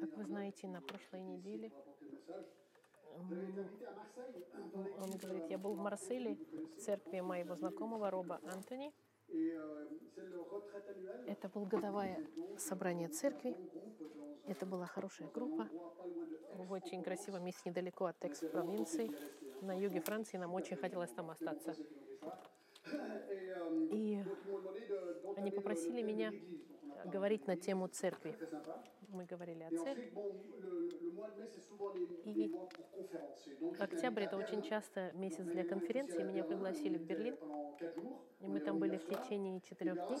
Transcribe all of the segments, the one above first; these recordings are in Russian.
Как вы знаете, на прошлой неделе он говорит, я был в Марселе, в церкви моего знакомого Роба Антони. Это было годовое собрание церкви. Это была хорошая группа в очень красивом месте недалеко от Текс провинции, на юге Франции. Нам очень хотелось там остаться. И они попросили меня говорить на тему церкви. Мы говорили о церкви. И октябрь это очень часто месяц для конференции. Меня пригласили в Берлин. И мы там были в течение четырех дней.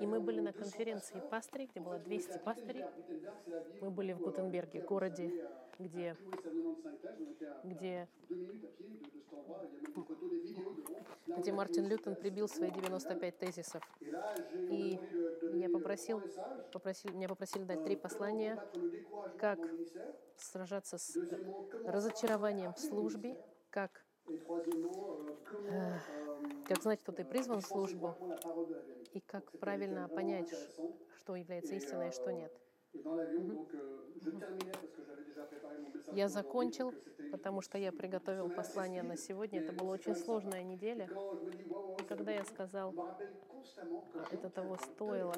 И мы были на конференции пастырей, где было 200 пастырей. Мы были в Гутенберге, городе, где, где, где Мартин Лютон прибил свои 95 тезисов. И я попросил, попросил, меня попросили дать три послания, как сражаться с разочарованием в службе, как, э, как знать, что ты призван в службу, и как правильно понять, что является истиной, и что нет. Я закончил, потому что я приготовил послание на сегодня. Это была очень сложная неделя. И когда я сказал, это того стоило,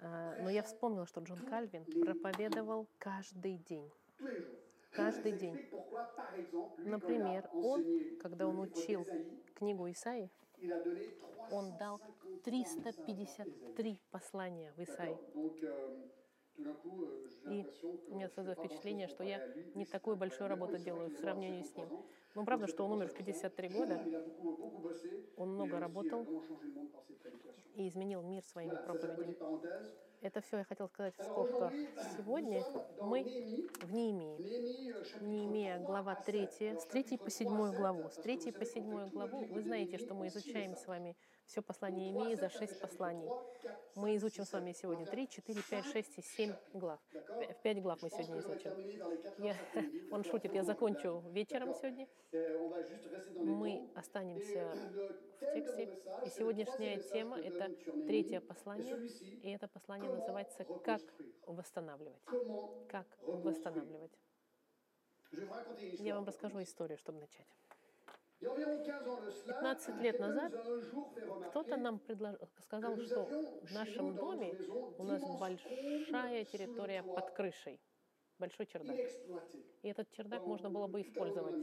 а, но я вспомнила, что Джон Кальвин проповедовал каждый день. Каждый день. Например, он, когда он учил книгу Исаи, он дал 353 послания в Исаи. И у меня создалось впечатление, что я не такую большую работу делаю в сравнении с ним. Ну, правда, что он умер в 53 года. Он много работал и изменил мир своими проповедями. Это все я хотел сказать в скобках. Сегодня мы в Неемии. Неемия, глава 3, с 3 по 7 главу. С 3 по 7 главу вы знаете, что мы изучаем с вами все послание Неемии за 6 посланий. Мы изучим с вами сегодня 3, 4, 5, 6 и 7 глав. В 5 глав мы сегодня изучим. Я, он шутит, я закончу вечером сегодня. Мы останемся в тексте. И сегодняшняя тема — это третье послание. И это послание называется «Как восстанавливать». Как восстанавливать. Я вам расскажу историю, чтобы начать. 15 лет назад кто-то нам предложил, сказал, что в нашем доме у нас большая территория под крышей, большой чердак. И этот чердак можно было бы использовать.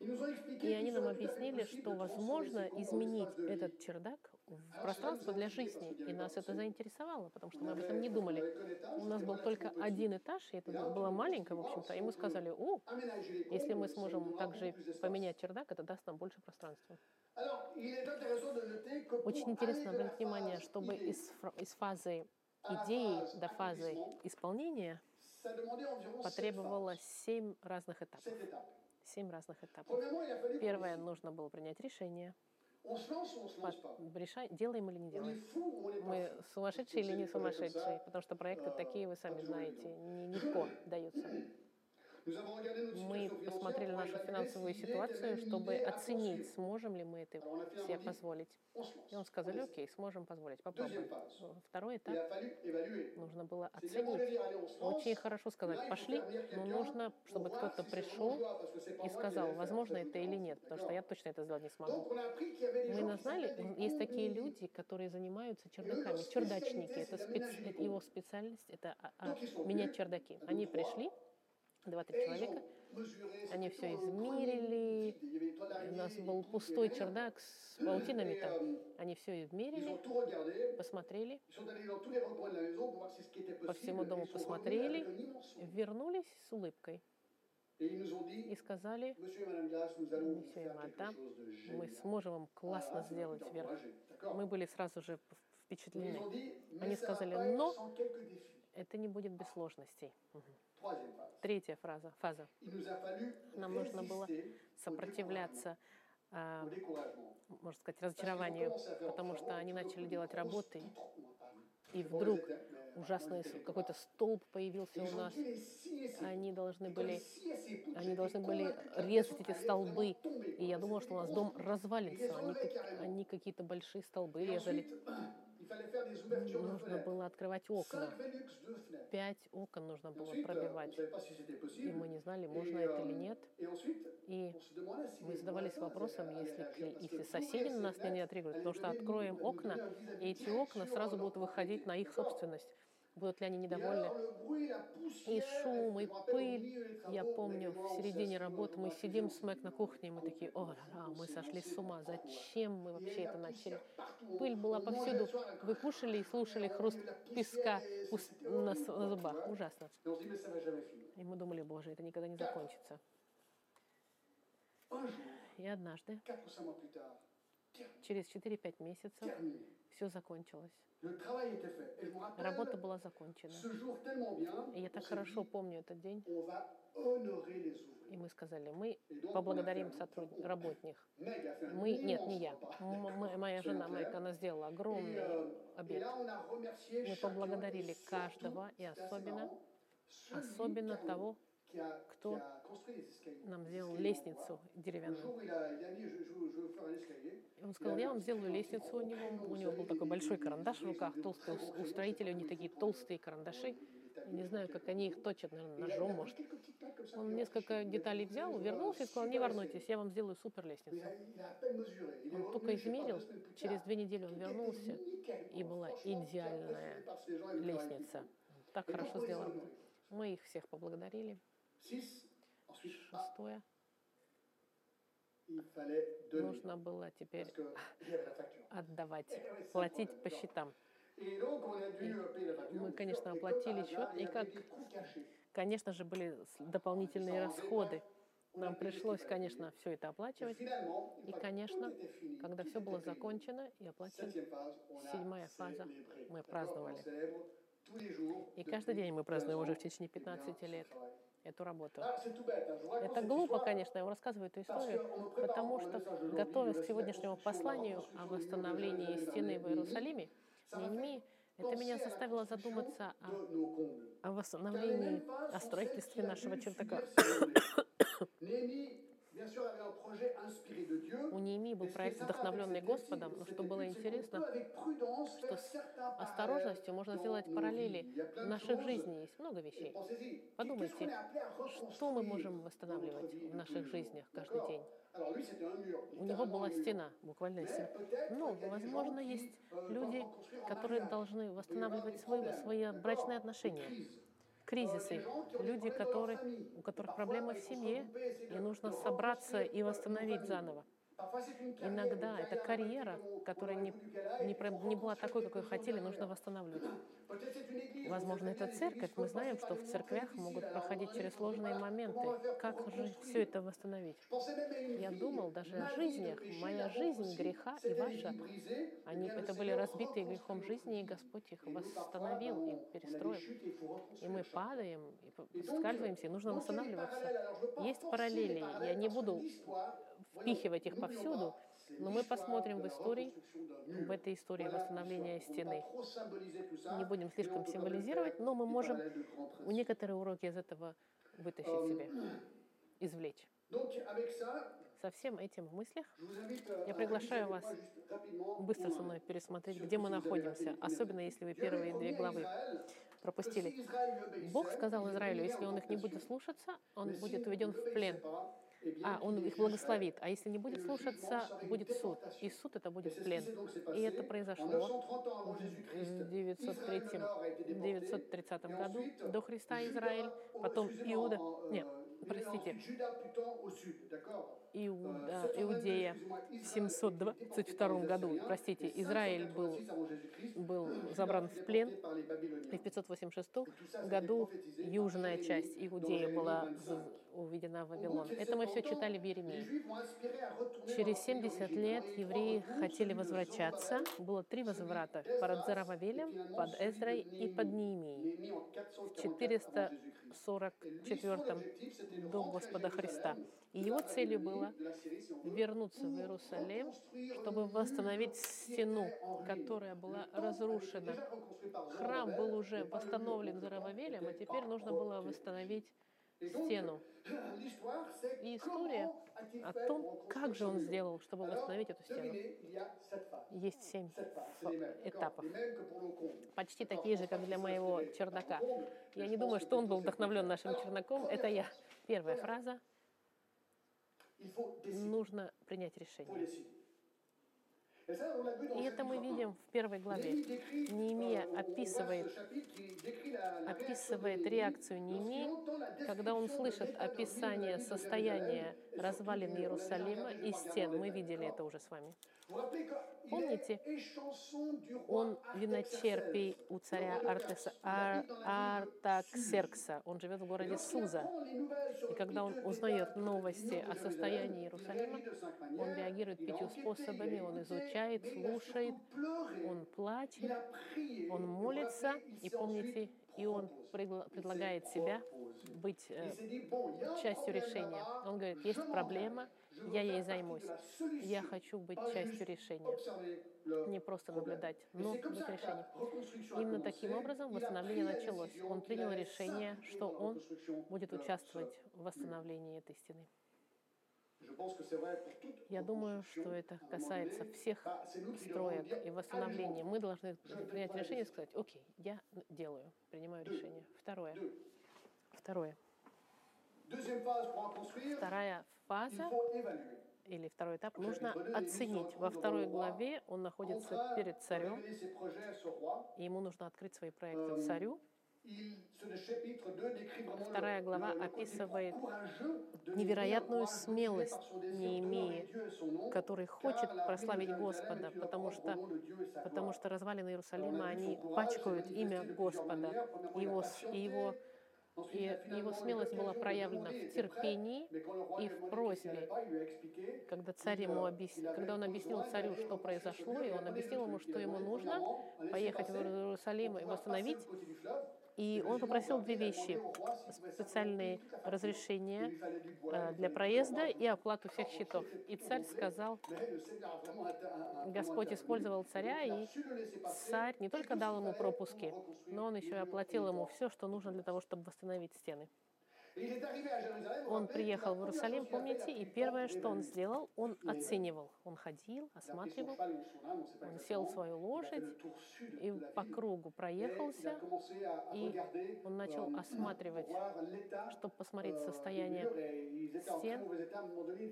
И они нам объяснили, что возможно изменить этот чердак в пространство для жизни. И нас это заинтересовало, потому что мы об этом не думали. У нас был только один этаж, и это было маленькое, в общем-то. И мы сказали, о, если мы сможем также поменять чердак, это даст нам больше пространства. Очень интересно обратить внимание, чтобы из, из фазы идеи до фазы исполнения потребовалось семь разных этапов. Семь разных этапов. Первое, нужно было принять решение. Делаем или не делаем. Мы сумасшедшие или не сумасшедшие, потому что проекты такие, вы сами знаете, не легко даются. Мы посмотрели нашу финансовую ситуацию, чтобы оценить, сможем ли мы это себе позволить. И он сказали, окей, сможем позволить, попробуем. Второй этап нужно было оценить. Очень хорошо сказать, пошли, но нужно, чтобы кто-то пришел и сказал, возможно это или нет, потому что я точно это сделать не смогу. Мы назнали, есть такие люди, которые занимаются чердаками, чердачники, это, спец, это его специальность, это а, а, менять чердаки. Они пришли, два-три человека. Они все измерили. У нас был пустой чердак с паутинами там. Они все измерили, посмотрели. По всему дому посмотрели, вернулись с улыбкой. И сказали, и мадам, мы сможем вам классно сделать вверх. Мы были сразу же впечатлены. Они сказали, но это не будет без сложностей. Третья фраза, фаза. Нам нужно было сопротивляться, э, можно сказать, разочарованию, потому что они начали делать работы, и вдруг ужасный какой-то столб появился у нас. Они должны были, они должны были резать эти столбы. И я думала, что у нас дом развалится. Они, они какие-то большие столбы резали. Нужно было открывать окна. Пять окон нужно было пробивать. И мы не знали, можно это или нет. И мы задавались вопросом, если, если соседи на нас не отреагируют, потому что откроем окна, и эти окна сразу будут выходить на их собственность будут ли они недовольны. И шум, и пыль. Я помню, в середине работы мы сидим с Мэг на кухне, и мы такие, о, а, мы сошли с ума, зачем мы вообще это начали? Пыль была повсюду. Вы кушали и слушали хруст песка на, на зубах. Ужасно. И мы думали, боже, это никогда не закончится. И однажды, через 4-5 месяцев, все закончилось. Работа была закончена. И я так хорошо помню этот день. И мы сказали, мы поблагодарим сотруд... работних. Мы, нет, не я. М- моя жена Майк, она сделала огромный обед. Мы поблагодарили каждого и особенно, особенно того, кто нам сделал лестницу деревянную. Он сказал, я вам сделаю лестницу у него. У него был такой большой карандаш в руках, толстый. У строителей у них такие толстые карандаши. Я не знаю, как они их точат, наверное, ножом, может. Он несколько деталей взял, вернулся и сказал, не волнуйтесь, я вам сделаю супер лестницу. Он только измерил, через две недели он вернулся, и была идеальная лестница. Так хорошо сделано. Мы их всех поблагодарили. Шестое. Нужно было теперь отдавать, платить по счетам. И мы, конечно, оплатили счет, и как, конечно же, были дополнительные расходы. Нам пришлось, конечно, все это оплачивать. И, конечно, когда все было закончено и оплачено, седьмая фаза, мы праздновали. И каждый день мы празднуем уже в течение 15 лет эту работу. Это глупо, конечно, я вам рассказываю эту историю, потому что, готовясь к сегодняшнему посланию о восстановлении стены в Иерусалиме, Неемии, это меня заставило задуматься о, о восстановлении, о строительстве нашего чердака. У Неемии был проект, вдохновленный Господом, но что было интересно, что с осторожностью можно сделать параллели в наших жизнях. Есть много вещей. Подумайте, что мы можем восстанавливать в наших жизнях каждый день. У него была стена, буквально стена. Но, возможно, есть люди, которые должны восстанавливать свои, свои брачные отношения кризисы, люди, которые, у которых проблемы в семье, и нужно собраться и восстановить заново. Иногда это карьера, которая не, не, не была такой, какой хотели, нужно восстанавливать. Возможно, это церковь. Мы знаем, что в церквях могут проходить через сложные моменты. Как же все это восстановить? Я думал даже о жизнях. Моя жизнь греха и ваша, они, это были разбитые грехом жизни, и Господь их восстановил и перестроил. И мы падаем, и скальзываемся, и нужно восстанавливаться. Есть параллели. Я не буду впихивать их повсюду, но мы посмотрим в истории, в этой истории восстановления стены. Не будем слишком символизировать, но мы можем некоторые уроки из этого вытащить себе, извлечь. Со всем этим в мыслях я приглашаю вас быстро со мной пересмотреть, где мы находимся, особенно если вы первые две главы пропустили. Бог сказал Израилю, если он их не будет слушаться, он будет уведен в плен а он их благословит. А если не будет слушаться, будет суд. И суд это будет плен. И это произошло в 903, 930 году до Христа Израиль, потом Иуда, нет, простите, Иуда, Иудея в 722 году, простите, Израиль был, был забран в плен, и в 586 году южная часть Иудеи была уведена в Вавилон. Это мы все читали в Еремии. Через 70 лет евреи хотели возвращаться. Было три возврата. Под Зарававелем, под Эзрой и под Неемией. В 444 до Господа Христа. И его целью было вернуться в Иерусалим, чтобы восстановить стену, которая была разрушена. Храм был уже восстановлен Зарававелем, а теперь нужно было восстановить стену. И история о том, как же он сделал, чтобы восстановить эту стену. Есть семь этапов, почти такие же, как для моего чердака. Я не думаю, что он был вдохновлен нашим чердаком. Это я. Первая фраза. Нужно принять решение. И это мы видим в первой главе. Неемия описывает, описывает реакцию Неемии, когда он слышит описание состояния развалин Иерусалима и стен. Мы видели это уже с вами. Помните, он виночерпий у царя Артеса, Ар, Артаксеркса. Он живет в городе Суза. И когда он узнает новости о состоянии Иерусалима, он реагирует пятью способами. Он изучает, слушает, он плачет, он молится. И помните, и он предлагает себя быть э, частью решения. Он говорит, есть проблема, я ей займусь. Я хочу быть частью решения. Не просто наблюдать, но быть решением. Именно таким образом восстановление началось. Он принял решение, что он будет участвовать в восстановлении этой стены. Я думаю, что это касается всех строек и восстановления. Мы должны принять решение и сказать, окей, я делаю, принимаю решение. Второе. Второе. Вторая фаза или второй этап нужно оценить. Во второй главе он находится перед царем, и ему нужно открыть свои проекты царю. Вторая глава описывает невероятную смелость Неемии, который хочет прославить Господа, потому что, потому что развалины Иерусалима, они пачкают имя Господа, его, его и его смелость была проявлена в терпении и в просьбе. Когда, царь ему объяснил, когда он объяснил царю, что произошло, и он объяснил ему, что ему нужно, поехать в Иерусалим и восстановить, и он попросил две вещи. Специальные разрешения э, для проезда и оплату всех счетов. И царь сказал, Господь использовал царя, и царь не только дал ему пропуски, но он еще и оплатил ему все, что нужно для того, чтобы восстановить стены. Он приехал в Иерусалим, помните, и первое, что он сделал, он оценивал. Он ходил, осматривал, он сел в свою лошадь и по кругу проехался, и он начал осматривать, чтобы посмотреть состояние стен.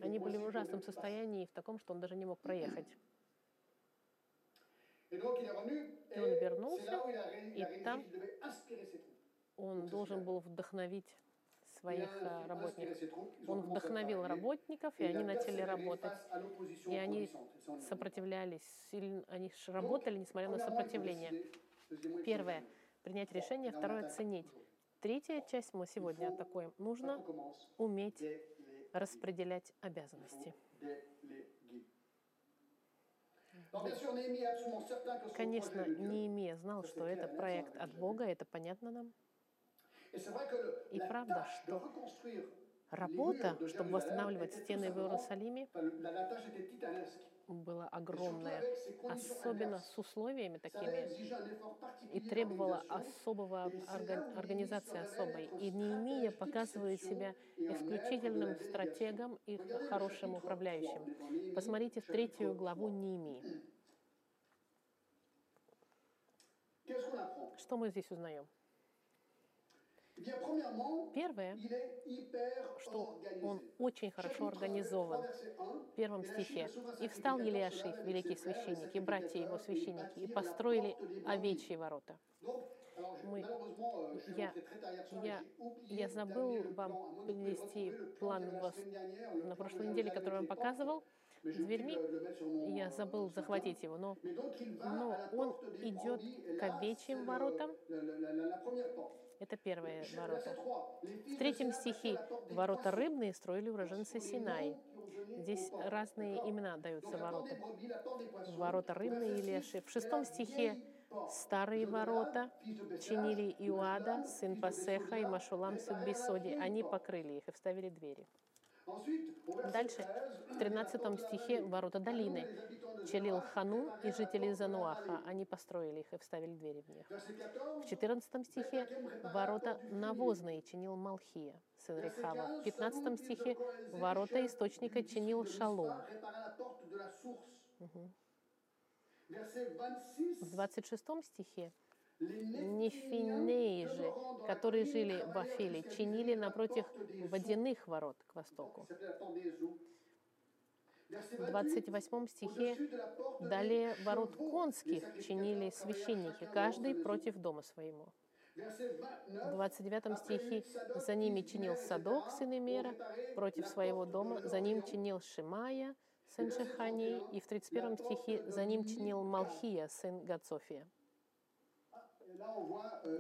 Они были в ужасном состоянии, в таком, что он даже не мог проехать. И он вернулся, и там он должен был вдохновить своих э, работников. Он вдохновил работников, и они начали работать. И они сопротивлялись, они работали, несмотря на сопротивление. Первое — принять решение, второе — ценить. Третья часть мы сегодня такой. Нужно уметь распределять обязанности. Конечно, Неемия знал, что это проект от Бога, это понятно нам. И правда, что работа, чтобы восстанавливать стены в Иерусалиме, была огромная, особенно с условиями такими, и требовала особого организации особой. И Неемия показывает себя исключительным стратегом и хорошим управляющим. Посмотрите в третью главу Неемии. Что мы здесь узнаем? Первое, что он очень хорошо организован. В первом стихе. «И встал Елиашив, великий священник, и братья его священники, и построили овечьи ворота». Мы, euh, я, я, я забыл вам принести план вас на прошлой неделе, который вам показывал дверьми. Я забыл захватить его, но, но он идет к овечьим воротам, это первые ворота. В третьем стихе ворота рыбные строили уроженцы Синай. Здесь разные имена даются ворота. Ворота рыбные и леши. В шестом стихе старые ворота чинили Иуада, сын Пасеха и Машулам, сын Бесоди. Они покрыли их и вставили двери. Дальше, в 13 стихе, ворота долины. Челил Ханун и жители Зануаха. Они построили их и вставили двери в них. В 14 стихе ворота навозные чинил Малхия, сын Рехава. В 15 стихе ворота источника чинил Шалом. Мгм. В 26 стихе Нефинеи же, которые жили в Афиле, чинили напротив водяных ворот к востоку. В 28 стихе далее ворот конских чинили священники, каждый против дома своему. В 29 стихе за ними чинил Садок, сын Имера, против своего дома, за ним чинил Шимая, сын Шехани, и в 31 стихе за ним чинил Малхия, сын Гацофия. Voit euh,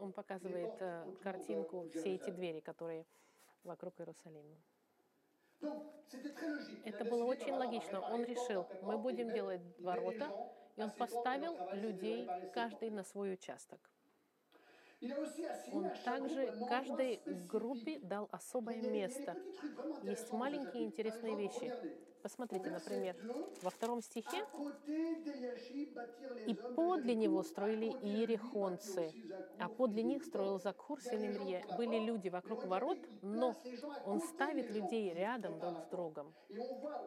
Он показывает э, картинку, euh, все эти двери, которые вокруг Иерусалима. Это было очень логично. Он решил, мы будем делать ворота, и он поставил людей, каждый на свой участок. Он также каждой группе дал особое место. Есть маленькие интересные вещи. Посмотрите, например, 2, во втором стихе, «И подле него строили иерихонцы, а подле них строил Ибрид». Закур, сын des gens Имрия». pour la Были люди вокруг ворот, но он ставит людей рядом друг с другом.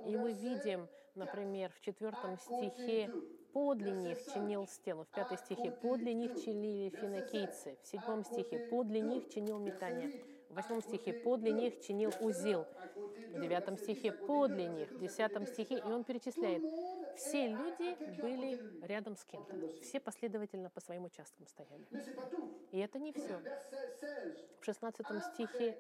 И мы видим, например, в четвертом стихе подле них 5. чинил стену, в пятой стихе подле них чинили финокийцы, в седьмом стихе подле них чинил метание, 8. В восьмом стихе подле них чинил Verset узил, 9. À côté в девятом стихе 10. À côté подле них, в 12. десятом стихе, и он перечисляет. Все люди были рядом с кем-то, все последовательно по своим участкам стояли. И это не все. Verset 16. В 16 стихе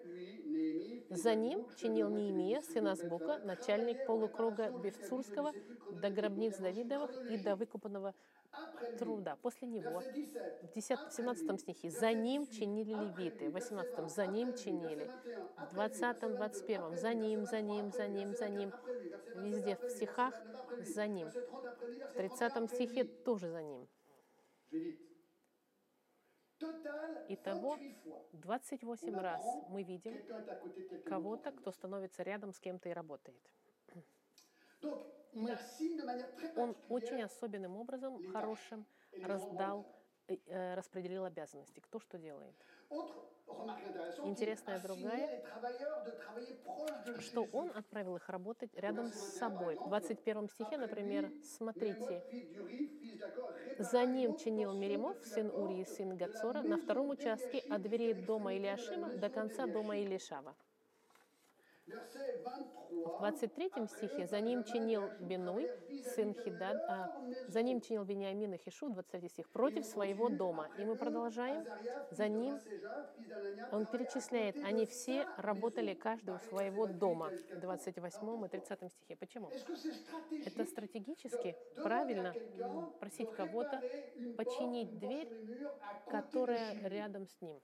За ним чинил Неемия, des сын disciples Азбука, de начальник полукруга Бевцурского, до гробниц Давидовых и до выкупанного. Труда. После него, Verset 17. в 10, в 17 стихе, за ним чинили левиты, в 18 за ним чинили, в 20 21 за ним, за ним, за ним, за ним, везде в стихах за ним, в 30 стихе тоже за ним. Итого 28 раз мы видим кого-то, кто становится рядом с кем-то и работает. Мы- Он очень особенным образом, хорошим, раздал, э, э, распределил обязанности. Кто что делает. Интересная другая, Что он отправил их работать рядом с собой. В 21 стихе, например, смотрите, за ним чинил Меримов, сын Урии, сын Гацора, на втором участке от дверей дома Илиашима до конца дома Илишава. В 23 стихе за ним чинил Бенуй, сын Хидад, а, за ним чинил Вениамин и Хишу, 23 стих, против своего дома. И мы продолжаем. За ним он перечисляет, они все работали каждый у своего дома, в 28 и 30 стихе. Почему? Это стратегически правильно просить кого-то починить дверь, которая рядом с ним.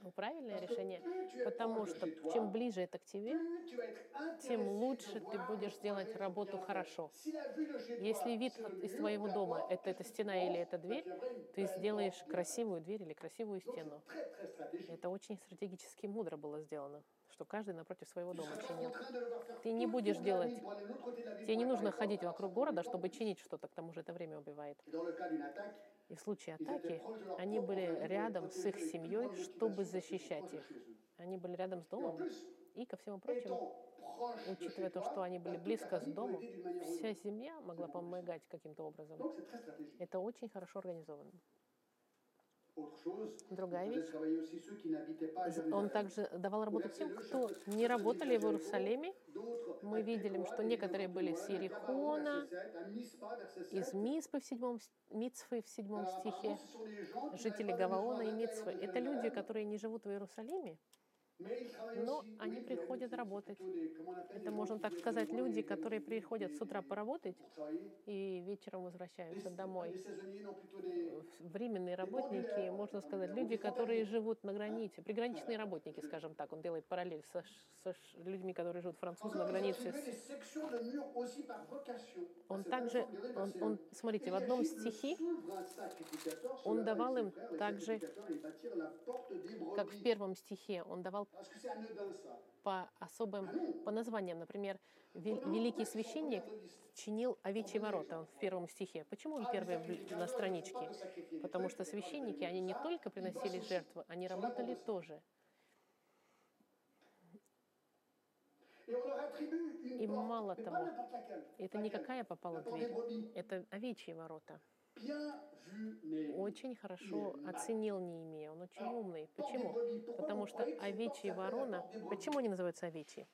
Ну, правильное решение, потому что чем ближе это к тебе, тем лучше ты будешь делать работу хорошо. Если вид из твоего дома это эта стена или эта дверь, ты сделаешь красивую дверь или красивую стену. Это очень стратегически мудро было сделано, что каждый напротив своего дома чинил. Ты не будешь делать, тебе не нужно ходить вокруг города, чтобы чинить что-то, к тому же это время убивает. И в случае атаки они были рядом с их семьей, чтобы защищать их. Они были рядом с домом. И, ко всему прочему, учитывая то, что они были близко с домом, вся семья могла помогать каким-то образом. Это очень хорошо организовано. Другая вещь. Он также давал работу тем, кто не работали в Иерусалиме. Мы видели, что некоторые были с Иерихона, из Миспы в седьмом, Мицфы в седьмом стихе, жители Гаваона и Мицфы. Это люди, которые не живут в Иерусалиме, Но они приходят работать. Это, можно так сказать, люди, которые приходят с утра поработать и вечером возвращаются домой. Временные работники, можно сказать, люди, которые живут на границе, приграничные работники, скажем так, он делает параллель со, со людьми, которые живут французы на границе. Он также, он, он, смотрите, в одном стихе, он давал им также, как в первом стихе, он давал По особым, Ah по названиям, например, великий священник чинил овечьи ворота в первом стихе. Почему он Ah, первый на страничке? Потому что священники, они не только приносили жертвы, они работали тоже. И мало того. Это не Laquelle какая попала дверь, это овечьи ворота. Очень хорошо оценил Неемия, он очень умный. Почему? Потому что овечьи ворона, почему они называются овечьи?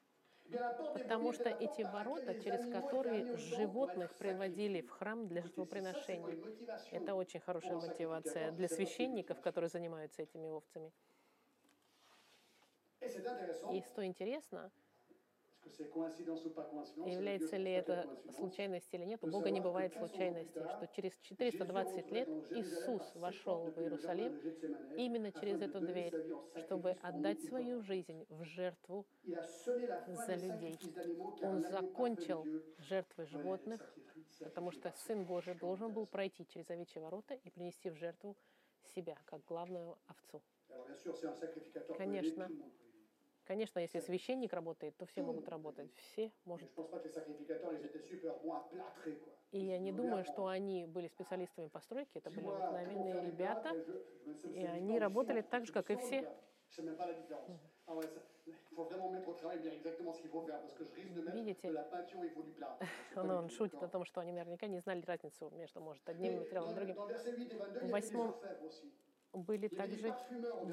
Потому что эти ворота, через которые животных приводили в храм для motivation Это очень хорошая мотивация для священников, которые занимаются этими овцами. И что интересно, является ли это случайность или нет, у Бога не бывает que 400 ans случайностей, plus tard, что через Jésus 420 rentrait лет Иисус вошел в Иерусалим именно через эту дверь, чтобы отдать свою жизнь в жертву. За людей. Он закончил жертвы животных, потому что Сын Божий должен был пройти через овечьи ворота и принести в жертву себя, как главную овцу. Конечно. Конечно, если священник работает, то все могут работать. Все может. Quoi. И я не Ну, думаю, что они были специалистами по стройке, это были обыкновенные ребята. и они работали так же, как и все. Ah Видите? Но он шутит о том, что они наверняка не знали разницу между, может, одним материалом и другим. dans verset 8 et 22, il y avait des восьмом. Были также,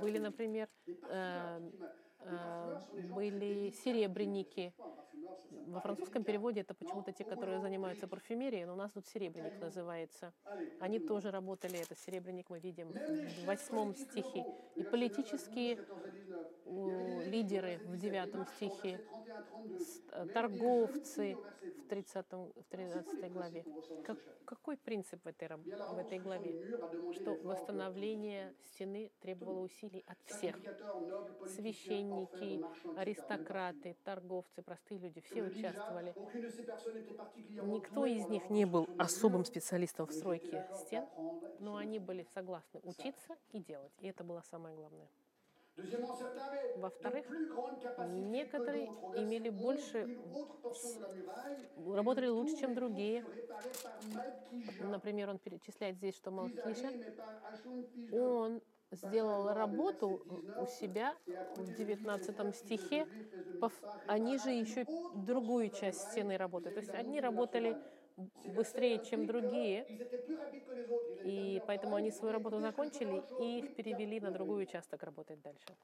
были, например, 8. Des parfumeurs, э, э, были серебряники. Во французском переводе это почему-то те, которые занимаются парфюмерией, но у нас тут серебряник называется. Они тоже работали, это серебряник мы видим в восьмом стихе. И versets 9 à 12, политические 14 à 19. у, Il y avait des лидеры в verset 9 17, стихе, verset 31 à 32. с- э, Même des торговцы в 12. 30, в 13 главе. Как- какой принцип в этой, в этой главе? Что восстановление стены требовало усилий от всех. Священники, аристократы, торговцы, простые люди, все участвовали. Никто из них не был особым специалистом в стройке стен, но они были согласны учиться и делать. И это было самое главное. Во-вторых, некоторые имели 11, больше работали лучше, чем другие. Например, он перечисляет здесь, что Малкиша, он сделал работу у себя в 19 стихе, они же еще другую часть стены работают. То есть одни работали быстрее, чем другие, и поэтому они свою работу закончили «Je fais autre и chose». их перевели на другой участок работать дальше.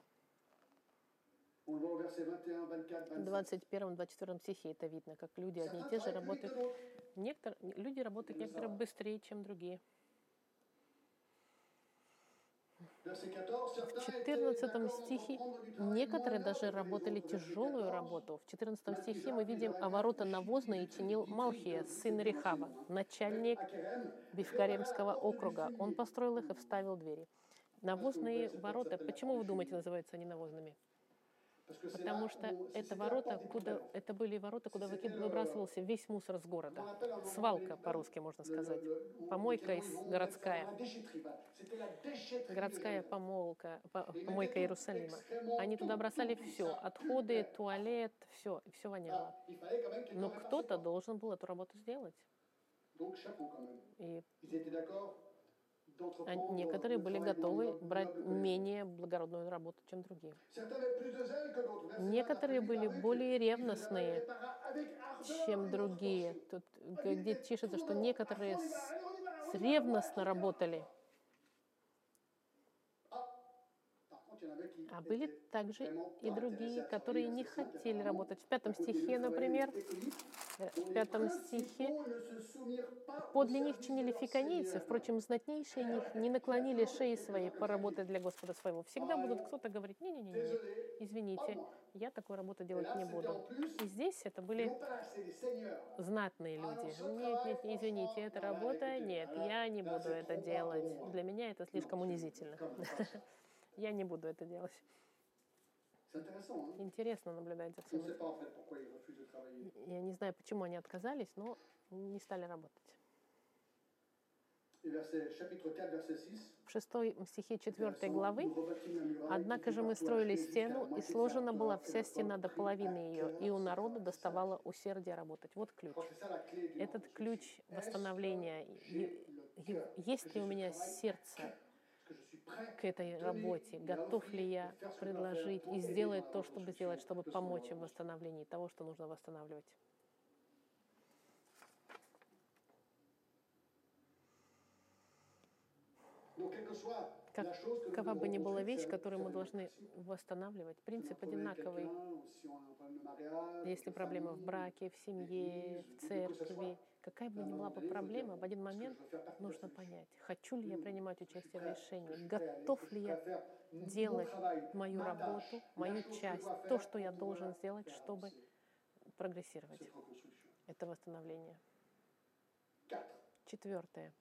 On le voit au verset 21, 24, В 25. 21-24 стихе это видно, как люди одни и те же работают. Некоторые, люди работают некоторые быстрее, чем другие. Verset 14, В certains étaient 14 d'accord стихе некоторые даже работали тяжелую 14, работу. В 14 стихе мы видим, а ворота навозные чинил Малхия, сын Рехава, начальник Бифкаремского округа. Он построил их и вставил двери. Навозные ворота, почему вы думаете, называются они навозными? Потому что это ворота, куда это были ворота, куда выбрасывался весь мусор с города. Свалка по-русски можно сказать. Помойка из- городская. Городская помолка, помойка Иерусалима. Они туда бросали все, отходы, туалет, все, все воняло. Ah, Но кто-то должен был эту работу сделать. И а некоторые были готовы брать менее благородную работу, чем другие. Certains avaient plus de zèle que d'autres. Verset 20, Некоторые были более ревностные, чем другие. Тут где пишется, что некоторые с- ревностно работали. А были также и другие, которые не хотели работать. В пятом стихе, например, э, в пятом стихе Подле них чинили Seigneur. впрочем, знатнейшие них не наклонили шеи своей поработать для Господа своего. Всегда будут кто-то говорить, не-не-не, извините, я такую работу делать не буду. И здесь это были знатные люди. Нет, нет, извините, эта работа, нет, я не буду это делать. Для меня это слишком унизительно. Я не буду это делать. Интересно наблюдать за всем. Я не знаю, почему они отказались, но не стали работать. Et verset, chapitre 4, verset 6. В шестой стихе четвертой Intéressant. главы Однако же мы строили стену, и сложена была вся стена до половины ее, и у народа доставало усердие работать. Вот ключ. Этот ключ восстановления. Есть ли у меня сердце к этой работе? Готов ли я предложить и сделать то, чтобы сделать, чтобы помочь в восстановлении того, что нужно восстанавливать? Nous Какова бы ни была вещь, которую мы должны восстанавливать, принцип одинаковый. Если проблема в браке, в семье, в церкви, какая бы ни была бы проблема, в один момент нужно понять, хочу ли я принимать участие в решении, готов ли я делать мою работу, мою часть, то, что я должен сделать, чтобы прогрессировать. Это восстановление. Четвертое.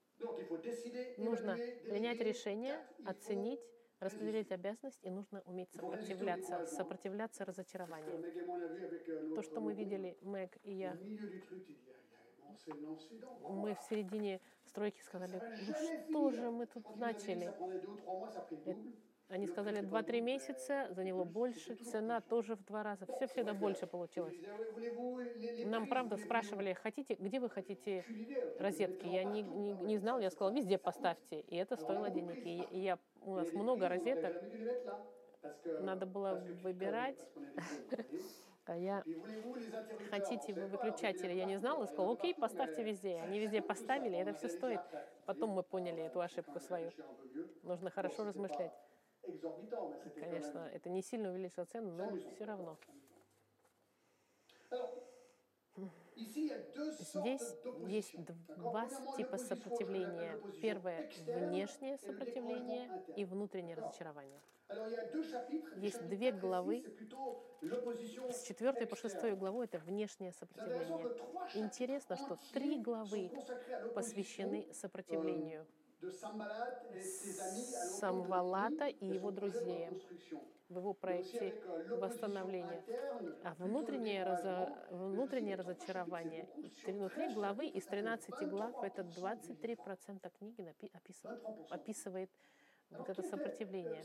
Нужно принять решение, оценить, распределить обязанность, и нужно уметь сопротивляться, сопротивляться разочарованию. То, что мы видели, Мэг и я, Мы в середине стройки сказали, ну что же мы тут начали? Они сказали prix, c'est 2-3 pas bon, месяца, заняло больше, цена тоже в два раза. Все всегда больше получилось. Нам, правда, спрашивали, хотите, где вы хотите розетки? Я не, не, не знал, я сказала, везде поставьте. И это стоило денег. И, я, у нас много розеток, надо было выбирать. А я хотите вы выключатели? Я не знала, сказала, окей, поставьте везде. Они везде поставили, это все стоит. Потом мы поняли эту ошибку свою. Нужно хорошо размышлять. Конечно, это не сильно увеличило цену, но все равно. Здесь есть два типа сопротивления. Первое внешнее сопротивление и внутреннее разочарование. Есть две 4 главы. 6, С четвертой по externe. шестую главу это внешнее сопротивление. Интересно, что три главы посвящены сопротивлению Самвалата и его друзей reconstruction. в его проекте euh, восстановления. А внутреннее, разо- внутреннее разочарование. Внутри 13 главы из ça fait 13 глав 23% это du livre. 23% книги напи- описывает, 23%. описывает вот это сопротивление.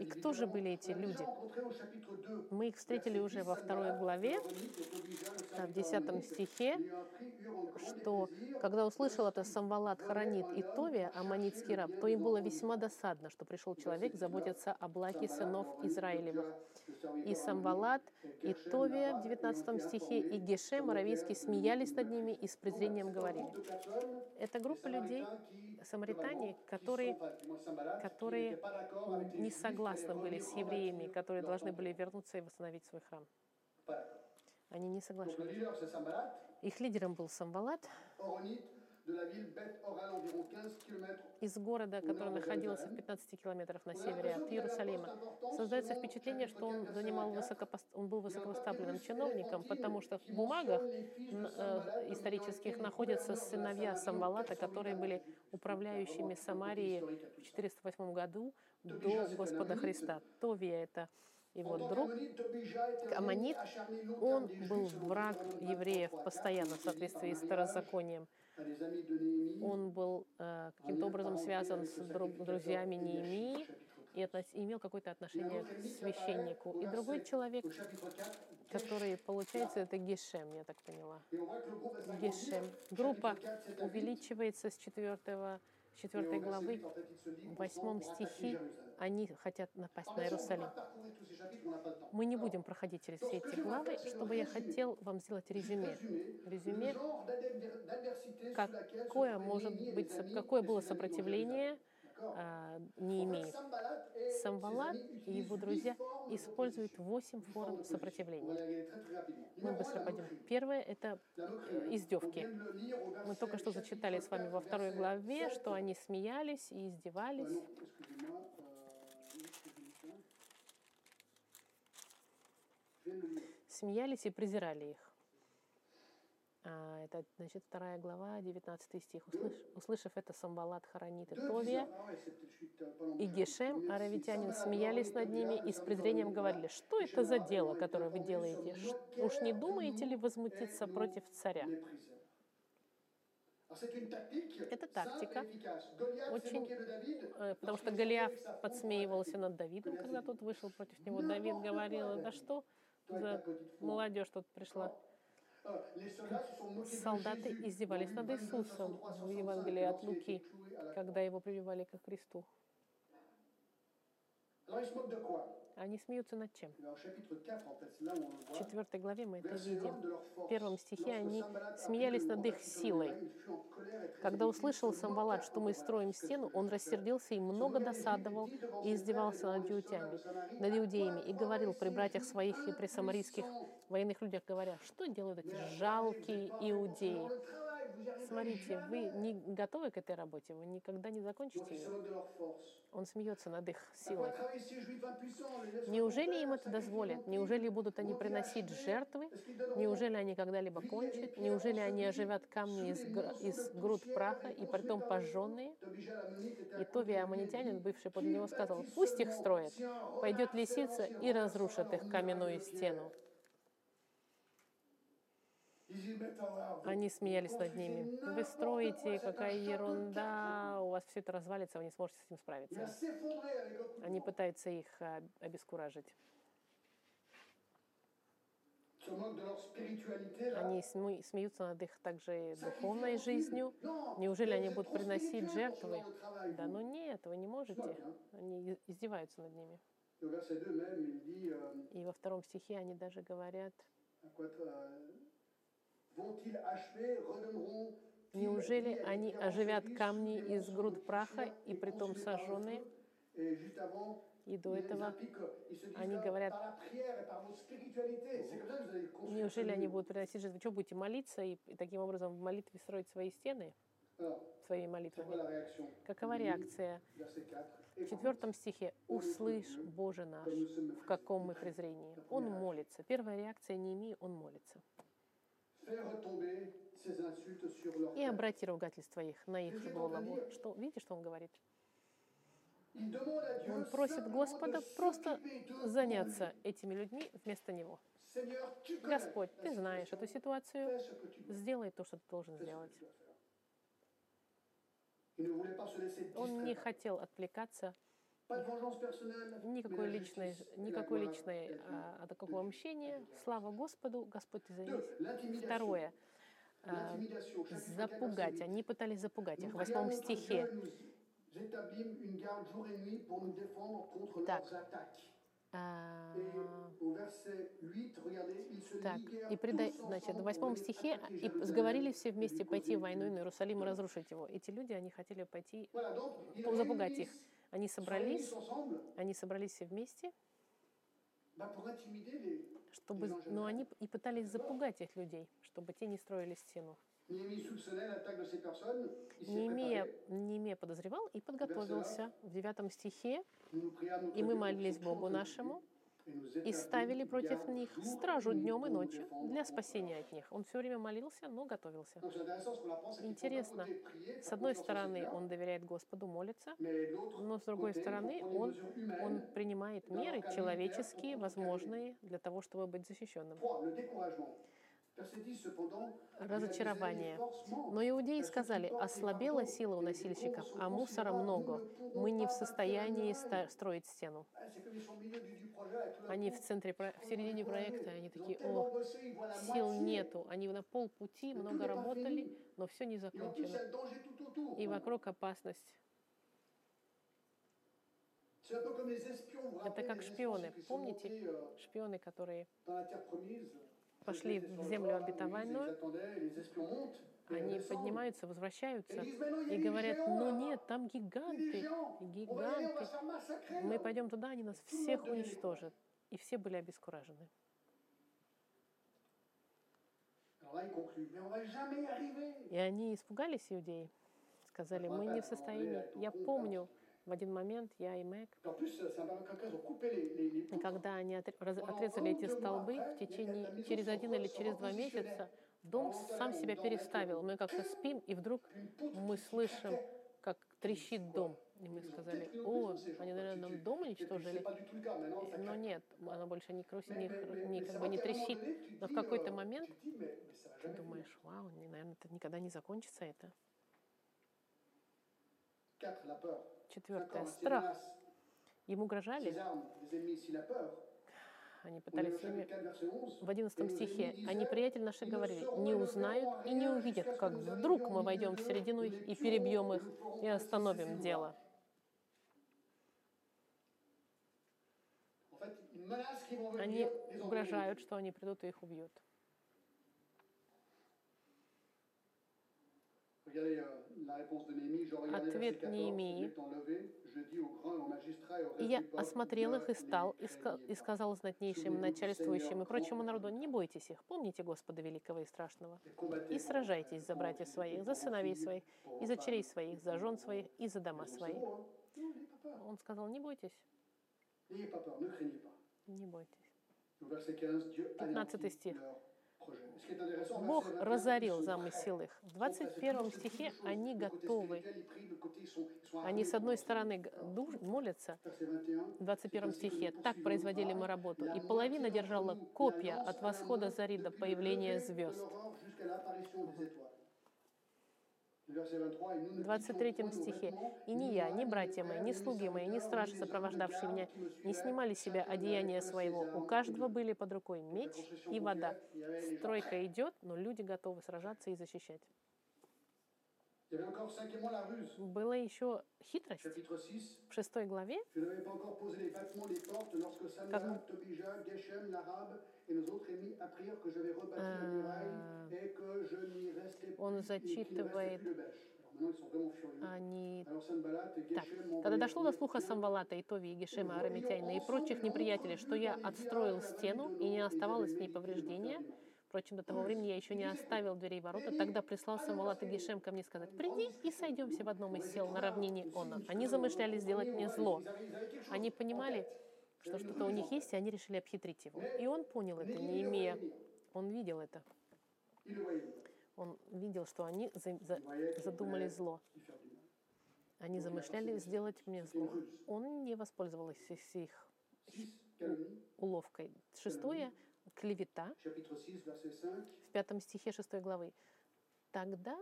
И кто же были эти люди? rencontré au chapitre 2, Мы их встретили уже 10, во второй главе, в serviteur 10 Horonite, стихе, что когда услышал это Самвалат, Харанит и Товия, аммонитский раб, то им было весьма досадно, что пришел человек заботиться о благе сынов Израилевых. И Самвалат, и Товия в 19 стихе, и Гешем, аравийский, смеялись над ними и с презрением говорили. Это группа людей, самаритане, которые, которые не согласны были с евреями, которые должны были вернуться и восстановить свой храм. Они не Sambalat, Их лидером был Самвалат Horonite de la ville Beth Oral, environ 15 km. из города, который находился в 15 километрах на севере от Иерусалима. Создается впечатление, что он, занимал высокопост... он был высокопоставленным чиновником, потому что в бумагах э, исторических находятся сыновья Самвалата, которые были управляющими Самарией в 408 году до Господа Христа. Товия — это его друг. Аммонит, Он был враг евреев постоянно в соответствии с второзаконием. Он был э, каким-то образом связан с друзьями Неемии и имел какое-то отношение к священнику. И другой человек, который, получается, это Гешем, я так поняла. Гешем. Группа увеличивается с 4, с 4 главы. В восьмом стихе они хотят напасть на Иерусалим. Мы не будем проходить через все эти главы, чтобы я хотел вам сделать резюме. Резюме, какое может быть, какое было сопротивление а, ses Самвалат amis и его друзья используют восемь форм сопротивления. Мы быстро пойдем. Первое — это э, издевки. Мы только что зачитали с вами во второй 4, главе, что 7. они смеялись и Euh, издевались, euh, смеялись и презирали их. А, это, значит, вторая глава, 19 стих. «Услыш- услышав это, Самбалат, Харанит и Товия и Гешем, Merci. аравитянин, смеялись над ними и с презрением говорили, что это за дело, которое вы делаете? Уж не думаете ли возмутиться против царя? Это тактика, очень, Э, Потому что Голиаф подсмеивался над Давидом, когда тот вышел против него. Давид говорил, да что за молодежь тут пришла. Солдаты издевались над Luc 22, Иисусом 63, в 65, Евангелии от Луки, когда его прививали ко кресту. Они смеются над чем? Alors, au chapitre 4, en fait, c'est là où on le В четвертой главе мы это видим. 1 de leur force. В первом стихе они смеялись над их силой. Когда услышал Самбалат, что мы строим стену, он рассердился и много досадовал и издевался над иудеями, над иудеями и говорил при братьях своих и при самарийских военных людях, говоря, что делают эти жалкие иудеи? Смотрите, вы не готовы к этой работе, вы никогда не закончите ее. Он смеется над их силой. Неужели им это дозволят? Неужели будут они приносить жертвы? Неужели они когда-либо кончат? Неужели они оживят камни из, из груд праха и притом пожженные? И Тови dit, бывший под него, сказал, пусть их строят. Пойдет лисица и разрушит их каменную стену. Они смеялись над ними. Вы строите, какая ерунда, у вас все это развалится, вы не сможете с этим справиться. Они пытаются их а, обескуражить. Они смею- смеются над их также духовной жизнью. Неужели они будут приносить жертвы? Да vous. ну нет, вы не можете. Они издеваются над ними. Et Au verset 2 même, il dit И во втором стихе они даже говорят, неужели они оживят камни из груд праха и притом сожженные? И до этого, они говорят, неужели они будут приносить жертвы? Что, будете молиться и, и таким образом в молитве строить свои стены своими молитвами? Какова реакция? Verset 4. В четвертом стихе «Услышь, Боже наш, в каком мы презрении». Он молится. Первая реакция Неемии – он молится. И обрати ругательство их на их голову. Что, видите, что он говорит? Он просит Господа просто заняться этими людьми вместо него. Господь, ты знаешь эту ситуацию, сделай то, что ты должен сделать. Он не хотел отвлекаться, Никакой личной, никакой личной, а, такого мщения. Слава Господу, Господь ты l'intimidation. Второе. а, L'intimidation. Chapitre 4, Запугать. Они пытались запугать их. В восьмом стихе. Так. leurs attaques. а, Et au verset 8, regardez, ils se Так, и преда... значит, в восьмом стихе и сговорились все вместе пойти в войну du на Иерусалим и разрушить его. Эти люди, они хотели пойти, запугать их. Они собрались, они собрались все вместе, чтобы, но они и пытались запугать их людей, чтобы те не строили стену. Не имея, не имея подозревал и подготовился. В девятом стихе «И мы молились Богу нашему, и ставили против них стражу днем и ночью для спасения от них». Он все время молился, но готовился. Интересно. С одной стороны, он доверяет Господу, молится, но с другой стороны, он, он принимает меры человеческие, возможные для того, чтобы быть защищенным. Trois, le découragement. Verset 10, cependant, Разочарование. Но иудеи сказали, ослабела сила у носильщиков, а мусора много. Мы не в состоянии строить стену. Ah, Они в центре, в середине проекта, они такие, о, сил нету. Они на полпути много работали, но все не закончено. И вокруг опасность. Это как шпионы. Помните? euh, Шпионы, которые пошли в землю обетованную, они поднимаются, возвращаются и говорят, ну нет, там гиганты, гиганты. Мы пойдем туда, они нас всех уничтожат. И все были обескуражены. И они испугались, иудеи. Сказали, мы не в состоянии. Я помню, в один момент я и Мэг, и когда они отрезали эти столбы, в течение, через один или через два месяца дом сам себя переставил. Мы как-то спим, и вдруг мы слышим, как трещит дом. И мы сказали, о, они, наверное, нам дом уничтожили. Но нет, она больше не, крус- Mais- не, не как бы не трещит. Но в какой-то момент ты думаешь, вау, наверное, это никогда не закончится это. Четвертое, страх. Ему угрожали, они пытались с ними chapitre 4, verset 11. В одиннадцатом Et nos стихе ennemis они, приятели наши, «Ils ne говорили, не узнают и не увидят, как вдруг мы войдем в середину их и перебьем их и остановим дело. ouvrages». En fait, une menace qui vont Они угрожают, что они придут и их убьют. Magistrats et au И reste я осмотрел их и стал, и, сказал знатнейшим начальствующим и прочему народу, не бойтесь их, помните Господа великого и страшного, и сражайтесь за братьев своих, за сыновей своих, и за черей своих, за жен своих, и за c'est своих. Он сказал, не бойтесь, не бойтесь. Au verset 15, Dieu 15 anéantit стих. Бог verset 21, разорил замысел их. В Ils sont prêts. C'est 21 toujours- c'est стихе они готовы. Они, с одной стороны, молятся, verset 21, в 21 стихе, так производили мы работу, и половина держала копья от восхода зари до появления звезд. В В 23 стихе, «И ни я, ни братья мои, ни слуги мои, ни стражи, сопровождавшие меня, не снимали себя одеяния своего. У каждого были под рукой меч и вода. Стройка идет, но люди готовы сражаться и защищать». Была еще хитрость. Chapitre 6. В шестой главе Je vraiment furieux. они Так, когда дошло до слуха Самвалата и Гешема, Арамитянина и прочих неприятелей, что я отстроил стену, и не оставалось в ней повреждения, впрочем, до того времени я еще не оставил дверей ворота, тогда прислал Самвалат и Гешем ко мне сказать, приди и сойдемся в одном из сел на равнине Она. Они замышляли сделать мне зло. Они понимали, что что-то у них есть, и они решили обхитрить его. И он понял это, не имея, он видел это. Он видел, что они за- за- задумали зло. Они замышляли сделать мне зло. Он не воспользовался их 6. Calomnie. уловкой. Шестое — клевета Chapitre 6, verset 5. в пятом стихе шестой главы. Тогда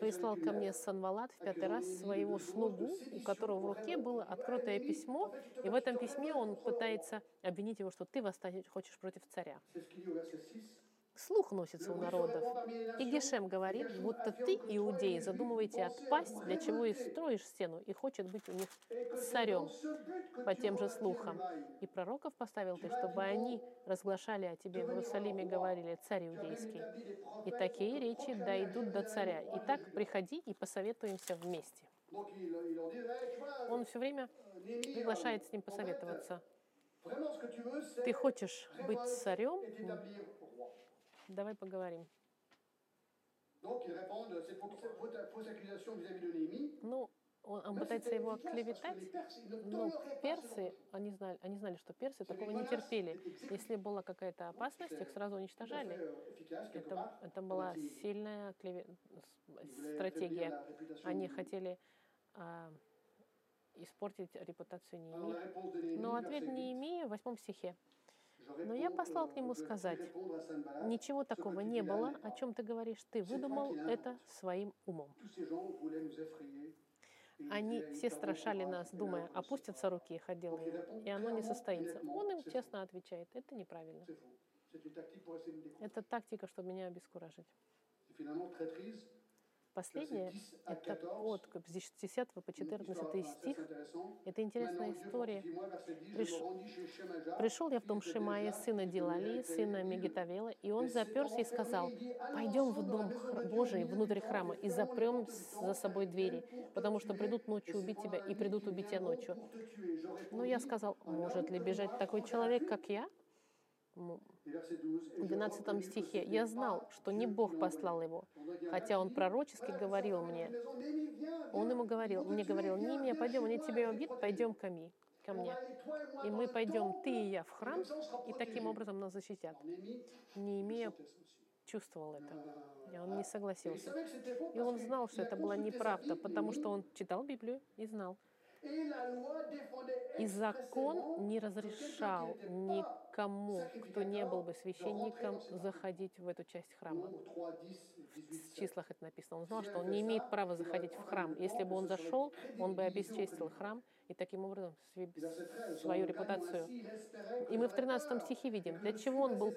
прислал ко мне. Санвалат в пятый раз своего слугу, у которого в руке было открытое письмо, и в этом письме он пытается обвинить его, что ты восстать хочешь против царя. C'est ce qu'il dit au verset 6. Слух носится у народов. И Гешем говорит, будто ты, иудеи, задумываете отпасть, для чего и строишь стену, и хочет быть у них царем по тем же слухам. И пророков поставил ты, чтобы они разглашали о тебе в Иерусалиме, говорили, царь иудейский. И такие речи дойдут до царя. Итак, приходи и посоветуемся вместе. Он все время приглашает с ним посоветоваться. Ты хочешь быть царем? Давай поговорим. Ну, он, он пытается его ne но персы, они знали, они знали, что персы такого не терпели. Если была какая-то опасность, их сразу уничтожали. euh, Это, это была сильная клеве- стратегия. Они хотели а, испортить репутацию Неемии. Но ответ verset 8, Неемии в восьмом стихе. Но я послал к нему je fis сказать, Ничего такого не было, о чем ты говоришь. Ты выдумал это своим умом. Они все «Ils страшали нас, думая, опустятся руки их от дела его, и оно не состоится. Он им честно отвечает, это неправильно. Это тактика, чтобы меня обескуражить. Последнее, 10 à это 14. от 10 по Une 14 histoire assez стих. Это интересная история. fortifie-moi, verset 10, je Приш- Пришел я в дом Шимая, сына Дилали, сына Мегитавела, и он заперся и сказал, пойдем в дом Божий, внутрь храма, и запрем за собой двери, потому что придут ночью убить тебя, и придут убить тебя ночью. Ну, я сказал, может ли бежать такой человек, как я? В je 12 reconnus que стихе я знал, что не Бог послал его, хотя он пророчески говорил мне. Он ему говорил, мне говорил, Нимия, пойдем, они тебя vais убьют, пойдем ко мне. Ко мне. И мы пойдем, ты и я, в храм, и таким образом нас защитят. Ça aussi. чувствовал это, Ah, и он не согласился. И он знал, что это была неправда, потому что он читал Библию и знал. И закон не разрешал никому, кто не был бы священником, заходить в эту часть храма. Nombre 3, 10, 18, В 7. числах это написано. Он знал, что он не имеет права заходить в храм. Если бы он зашел, он бы обесчестил храм и таким образом сви- Et verset 13, свою репутацию. И мы в j'aurais 13 peur, стихе видим, для чего он был,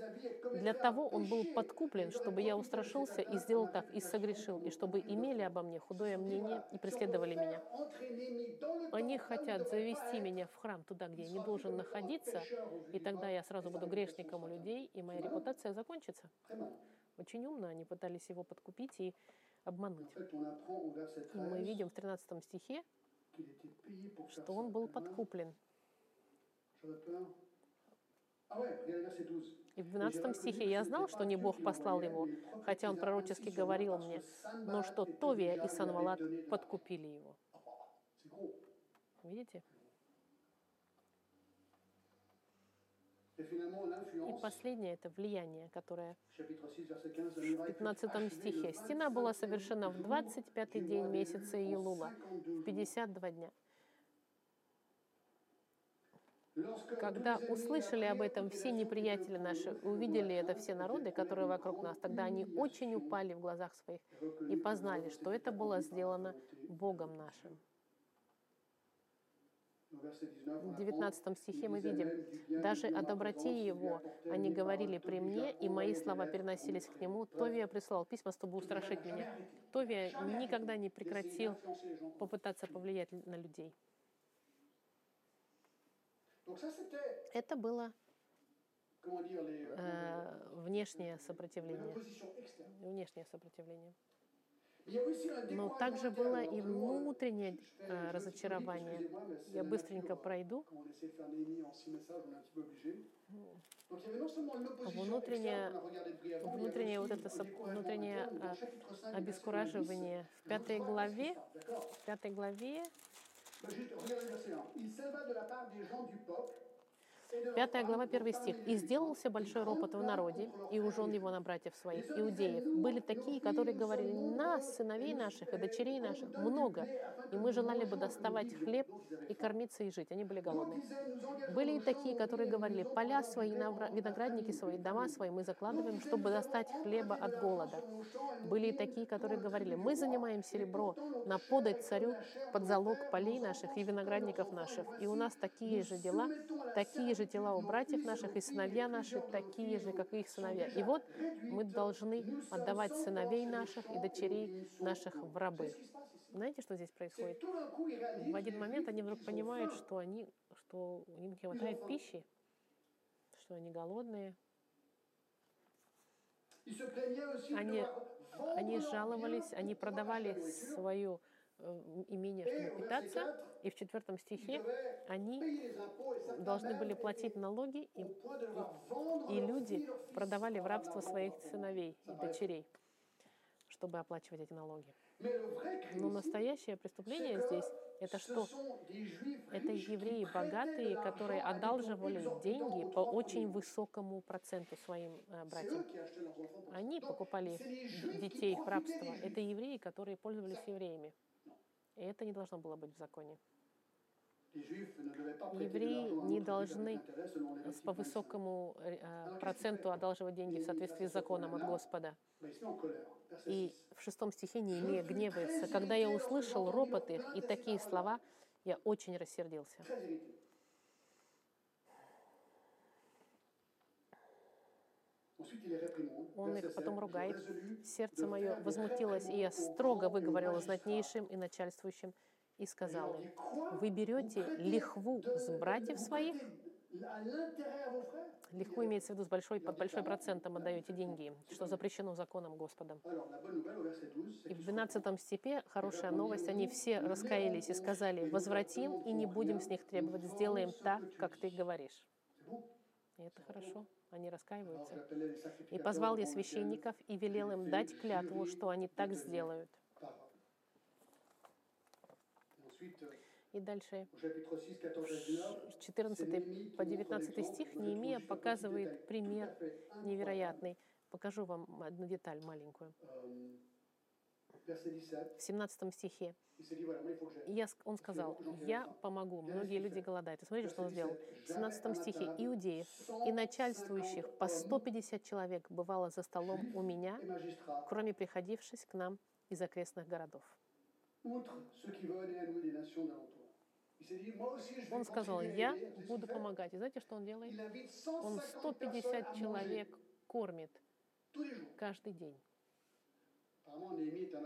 для того он был подкуплен, чтобы я устрашился и сделал так, и согрешил, и чтобы имели обо мне худое мнение и преследовали меня. Они хотят завести меня в храм, туда, где я не должен находиться, и тогда я сразу буду грешником у людей, и моя репутация закончится. Очень умно они пытались его подкупить и обмануть. И мы 13 видим в 13 стихе, что он был подкуплен. j'aurais peur. Ouais, regardez verset 12. И в 12 стихе я знал, что не Бог послал его, хотя он пророчески говорил мне, но что Товия и Санвалат подкупили его. Видите? И последнее – это влияние, которое chapitre 6, verset 15, la в muraille fut 15 achevée стихе. Стена была 25e совершена в jour 25-й du день месяца 52 в jours. 52 дня. Когда услышали об этом все неприятели наши, увидели это все народы, которые вокруг нас, тогда они очень упали в глазах своих и познали, что это было сделано Богом нашим. В apprend, 19 стихе мы «Ils disaient видим, даже о доброте его они говорили при мне, и мои слова переносились к нему. Товия прислал письма, чтобы устрашить меня. Товия никогда не прекратил попытаться повлиять на людей. Это было э, внешнее сопротивление. Внешнее сопротивление. Но также было и внутреннее э, разочарование. Я быстренько пройду. Внутреннее- внутреннее вот это внутреннее, interne. Dans а, chapitre 5, обескураживание. В пятой главе, в пятой главе, Bah, juste, regardez le verset 1. Il s'éleva de la part des gens du peuple. et de leurs Пятая глава, первый стих. «И сделался большой ропот в народе, и leurs у жен frères его на братьев своих, иудеев. Были такие, которые говорили, нас, сыновей наших и дочерей наших, много, и мы желали бы доставать vivions». хлеб и кормиться и жить». Они были engagerons Были и такие, которые говорили, поля свои, виноградники свои, дома свои мы закладываем, чтобы достать хлеба от голода. Были и такие, которые говорили, мы занимаем серебро на подать царю под залог полей наших и виноградников наших. И у нас такие же дела, такие же дела у братьев наших, и сыновья наши такие же, как и их сыновья. И вот мы должны отдавать сыновей наших и дочерей наших в рабы. Знаете, что здесь происходит? В один момент они вдруг понимают, что они, что им не хватает пищи, что они голодные. Они, они жаловались, они продавали acheter э, имение, чтобы питаться. 4, И в четвертом стихе они должны были платить налоги, и, и люди продавали в рабство своих сыновей и дочерей, чтобы оплачивать эти налоги. Но настоящее преступление здесь это что? Это евреи богатые, которые одалживали деньги по очень высокому проценту своим э, братьям. Они покупали детей в рабство. Это евреи, которые пользовались евреями. И это не должно было быть в законе. Евреи не должны по 25. высокому э, проценту одалживать деньги в соответствии с законом от. Господа. И 6. в шестом стихе Неемия гневается. Когда я услышал ропот их и такие слова, я очень рассердился. Он их потом 7, «Je ругает. Сердце мое возмутилось, и я строго выговорила знатнейшим и начальствующим и Et je сказал leur им, вы берете лихву с братьев своих, лихву имеется в виду с большой, под большой процентом отдаете деньги что запрещено законом Господом. Alors, la bonne nouvelle au verset 12, c'est И в qu'ils sont 12 стихе хорошая новость, они все раскаялись и сказали, возвратим и не будем с них требовать, сделаем так, как ты говоришь. И это хорошо, они раскаиваются. И позвал я священников и велел им дать клятву, что они так сделают. И дальше chapitre 6, 14 à 19, 14 по 19 стих Неемия показывает пример невероятный. Покажу вам одну деталь маленькую. Verset 17, В 17 стихе я, он сказал, я помогу, многие люди голодают. И смотрите, что он сделал. В 17 стихе иудеев и начальствующих по 150 человек бывало за столом у меня, кроме приходившись к нам из окрестных городов. Он сказал, я буду помогать. И знаете, что он делает? Он 150 personnes 150 à человек кормит каждый день.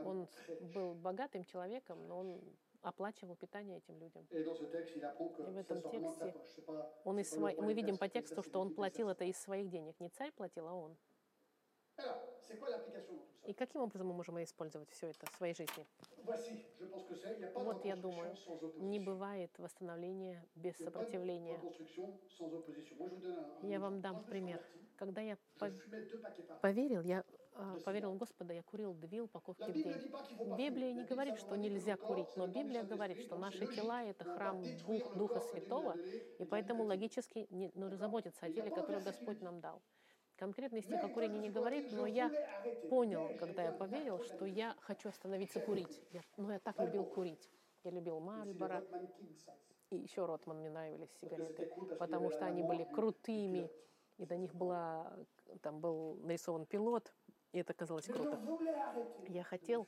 Он был богатым человеком, но он оплачивал питание этим людям. И в этом тексте Он из roi Мы видим по тексту, что он платил это из своих денег. Не царь платил, а он. И каким образом мы можем использовать все это в своей жизни? Вот я думаю, не бывает восстановления без сопротивления. Я вам дам пример. Когда я поверил, я а, поверил в Господа, я курил две упаковки в день. Библия не говорит, что нельзя курить, но Библия говорит, что наши тела — это храм Дух- Духа Святого, и поэтому логически не- нужно заботиться о теле, которое Господь нам дал. Конкретный стих о курении не говорит, но я понял, когда я поверил, что я хочу остановиться курить. Я, ну, я так любил курить. Я любил Мальборо, и еще Ротман мне нравились сигареты, потому что они были крутыми, и на них была, там был нарисован пилот, и это казалось круто. Я хотел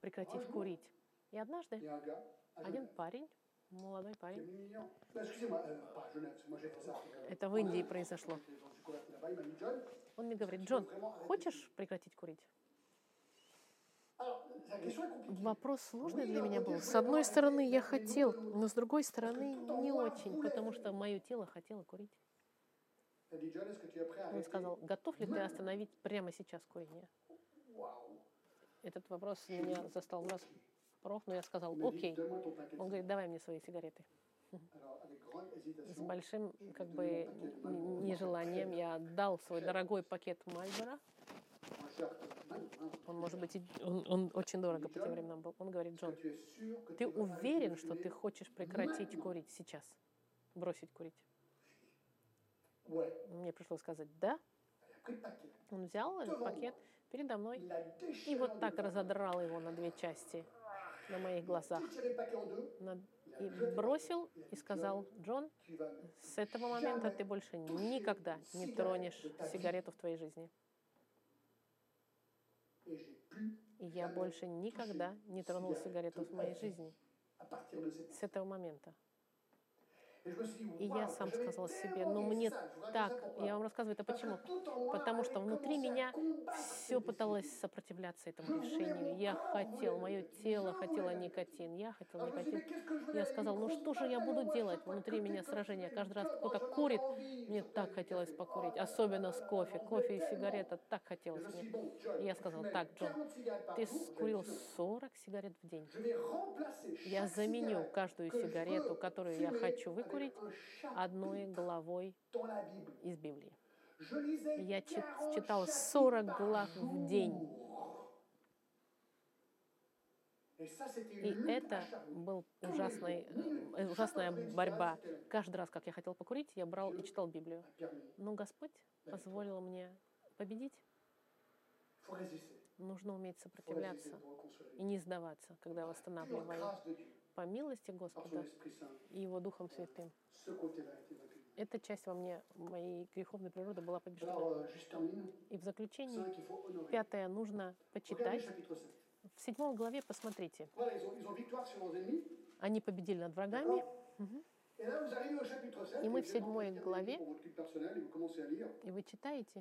прекратить курить. И однажды один парень, молодой парень, euh, это в Индии произошло. Он мне говорит, Джон, хочешь прекратить курить? compliquée. Вопрос сложный для меня был. С одной стороны, я хотел, но с другой стороны, не очень, потому что мое тело хотело курить. Он сказал, готов ли ты остановить прямо сейчас курение? Этот вопрос меня застал врасплох, но я сказал, окей. Он говорит, давай мне свои сигареты. Avec grande С большим как бы нежеланием я отдал свой дорогой пакет Мальбора. Он, может быть, и- он, он очень дорого по тем временам был. Он говорит, Джон, ты уверен, что ты хочешь прекратить курить сейчас? Бросить курить? Мне пришлось сказать «да». Он взял этот пакет передо мной и вот так разодрал его на две части на моих глазах. И бросил и сказал, Джон, с этого момента ты больше никогда не тронешь сигарету в твоей жизни. И я больше никогда не тронул сигарету в моей жизни. С этого момента. И я сам сказал себе, tellement ну мне так, я вам рассказываю это почему. Потому что внутри меня все пыталось сопротивляться этому решению. Я хотел, мое тело хотело никотин, я хотел dit, никотин. Я сказал, ну что же я буду делать? Внутри меня сражение. Каждый раз кто-то курит, мне так хотелось покурить. Особенно с кофе. Кофе и сигарета так хотелось мне. И я сказал, так, Джон, 40 cigarettes par ты dit, 40 сигарет в день. Я заменю каждую сигарету, которую я хочу выкурить, chapitre одной Bible. из Библии. Я чит- 40 читал chapitres 40 par глав в день. И это был ужасный, э, ужасная борьба. Каждый раз, как я хотел покурить, я брал и читал Библию. Но Господь позволил мне победить. Нужно уметь сопротивляться и не сдаваться, когда восстанавливаю. По милости Господа и Его Духом Святым. Эта часть во мне, моей греховной природы была побеждена. И в honorer. пятое, нужно почитать. chapitre 7. В седьмой главе, посмотрите, они победили над врагами, d'accord Мгм. Et là, vous arrivez au chapitre 7. И мы в седьмой главе. И вы читаете,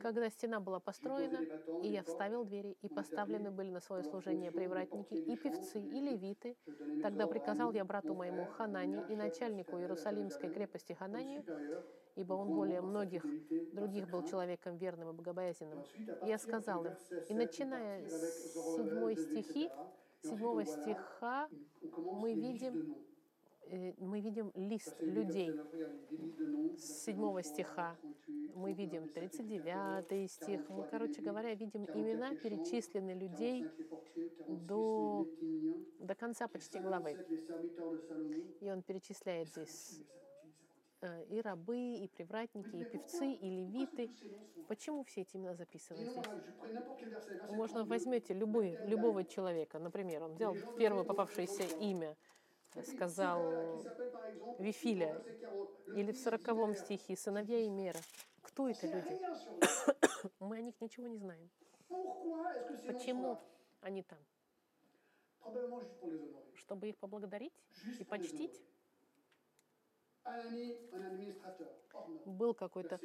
когда стена была построена, и я вставил двери, и поставлены были на свое служение привратники, и певцы, и левиты. Тогда приказал я брату моему Ханане и начальнику Иерусалимской крепости supérieur, ибо он более многих других был человеком верным и богобоязненным. И я сказал им, и 7, начиная с седьмой стихи, седьмого стиха мы видим э, мы видим лист Verset 8, людей. verset 9, regardez, des listes de noms, С verset седьмого 23, стиха 38, Мы 39, видим 17, 39 стих. Мы, короче говоря, видим 44 имена, перечислены людей 45 les portiers, 46 до- до конца почти главы. 57 les serviteurs de Salomon. И он перечисляет здесь э, и рабы, и привратники, и певцы, и левиты. Почему все эти имена записаны здесь? Можно 32, возьмете любой, любого человека, например, он взял первое попавшееся имя, сказал Вифиля, au verset 40, le или в сороковом стихе «Сыновья Имера». Кто On это люди? Мы о них ничего не знаем. Почему они там? Чтобы их поблагодарить и почтить? Был какой-то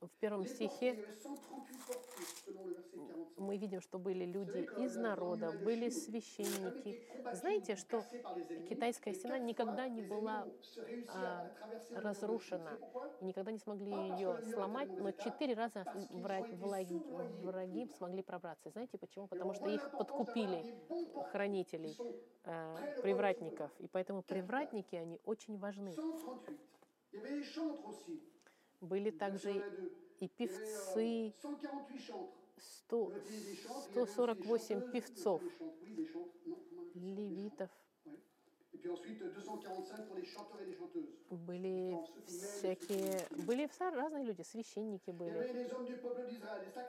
в первом стихе il y avait 138 portiers, selon le verset 45. мы видим, что были люди из народа, были священники. Знаете, что китайская стена никогда не была а, разрушена, и никогда не смогли ее сломать, но четыре раза вра- враги, враги смогли пробраться. Знаете почему? Потому что их подкупили хранителей, э, привратников, и поэтому привратники, они очень важны. 138. Il y avait les chantres aussi. Были также 1 et 2. и певцы, euh, 148 chantres. 100, Vous avez des chantres, il y avait aussi des 148 chanteuses, певцов, левитов, chants, oui. Et puis ensuite 245 pour les chanteurs et les chanteuses. были всякие, были разные люди, священники были,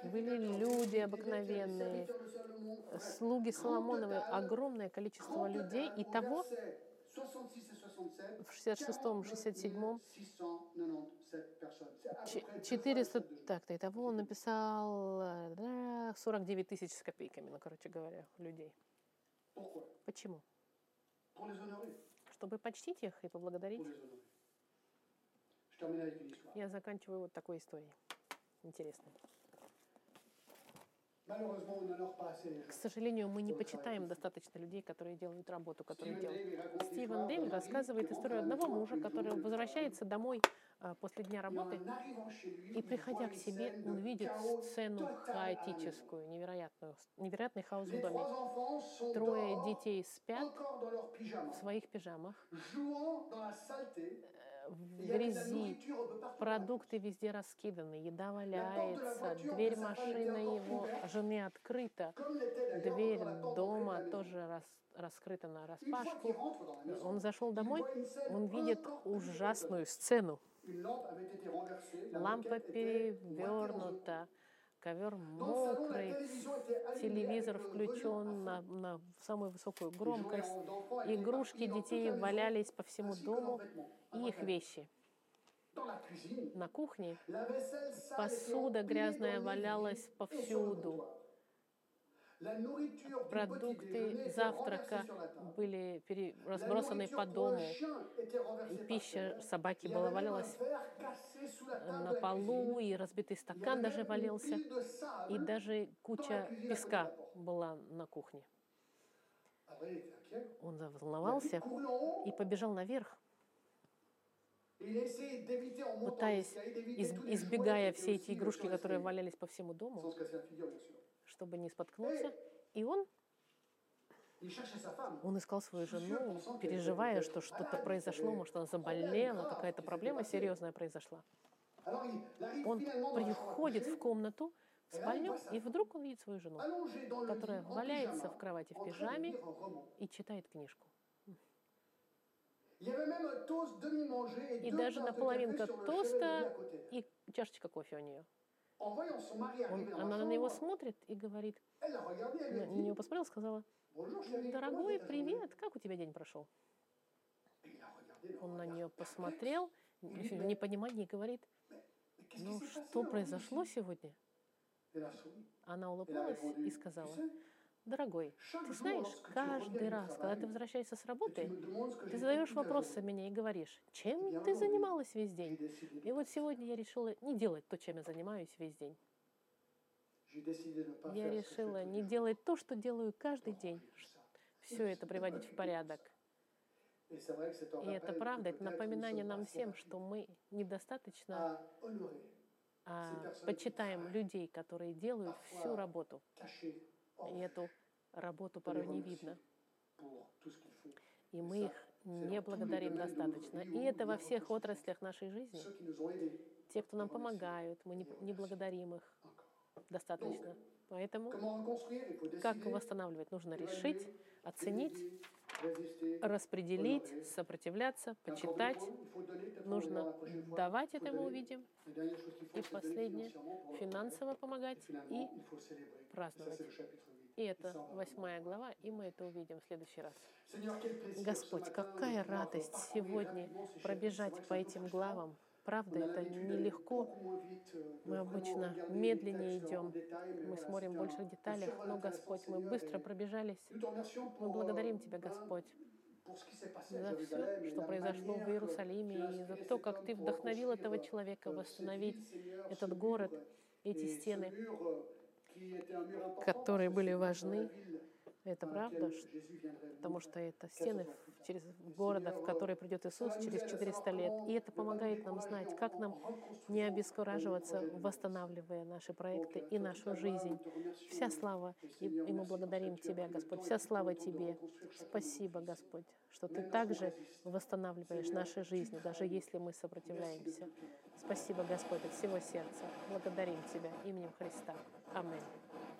были люди обыкновенные, слуги Соломоновы, огромное количество людей, и того verset 66 et 67, в 66-м, 67-м 697 personnes. C'est à peu Ч- près deux fois 400, le chiffre de так-то, итого он написал э, да, 49 тысяч с копейками, ну, короче говоря, людей. Почему? Чтобы почтить их и поблагодарить. Я заканчиваю вот такой историей. Интересной. К сожалению, мы не почитаем достаточно людей, которые делают работу, которую делают. Стивен mari рассказывает историю одного мужа, который возвращается домой а, после дня работы и, приходя к себе, он видит сцену хаотическую, невероятную, невероятный хаос в доме. Трое детей спят в своих пижамах, в грязи, продукты везде раскиданы, еда валяется, дверь машины его жены открыта, дверь дома тоже рас- раскрыта на распашку. Он зашел домой, он видит ужасную сцену. Лампа перевернута, ковер мокрый, телевизор включен на, на самую высокую громкость, игрушки детей валялись по всему дому и их вещи. На кухне посуда грязная валялась повсюду. Продукты завтрака были пере- разбросаны по дому, и пища собаки была валялась на полу, и разбитый стакан даже sable. и даже куча песка была на кухне. Он заволновался и побежал наверх, пытаясь, из- избегая все эти игрушки, которые валялись по всему дому, чтобы не споткнуться. И он, он искал свою жену, переживая, что что-то произошло, может, она заболела, какая-то проблема серьезная произошла. Он приходит в комнату, в спальню, и вдруг он видит свою жену, которая валяется в кровати в пижаме и читает книжку. И даже наполовинка тоста и чашечка кофе у нее. Он, она на него смотрит и говорит, на него посмотрела, сказала, дорогой, привет, как у тебя день прошел? Он на нее посмотрел, в непонимании говорит, ну что произошло сегодня? Она улыбнулась и сказала, Дорогой, ты знаешь, каждый раз, когда ты возвращаешься с работы, ты задаешь вопросы мне и говоришь, чем ты занималась весь день? И вот сегодня я решила не делать то, чем я занимаюсь весь день. Я решила не делать то, что делаю каждый день. Все это приводить в порядок. И это правда, это напоминание нам всем, что мы недостаточно а, personnes почитаем людей, которые делают всю работу. И эту работу порой не видно. И мы их не благодарим достаточно. И это во всех отраслях нашей жизни. Те, кто нам помогают, мы не, не благодарим их достаточно. Поэтому как восстанавливать? Нужно решить, оценить, распределить, сопротивляться, почитать. Нужно давать, это мы увидим, и последнее, финансово помогать и праздновать. C'est le chapitre 8. И это восьмая глава, и мы это увидим в следующий раз. Господь, какая радость сегодня пробежать по этим главам. Правда, это нелегко. euh, Мы обычно медленнее идем. Мы смотрим больше un Но, Господь, мы быстро пробежались. Мы благодарим euh, Тебя, Господь, за все, что произошло в Иерусалиме, и за то, как Ты вдохновил этого человека euh, восстановить этот город, эти стены. Euh, которые были важны. Это правда, потому что это 400 стены через города, в который придет Иисус через aide à 400 savoir лет. И это помогает нам знать, как нам не обескураживаться, восстанавливая наши проекты и нашу жизнь. Вся слава, и, и мы благодарим Тебя, Господь. Вся слава Тебе. Спасибо. Господь, что Ты также восстанавливаешь наши жизни, даже если мы сопротивляемся. Спасибо, Господь, от всего сердца. Благодарим Тебя именем Христа. Аминь.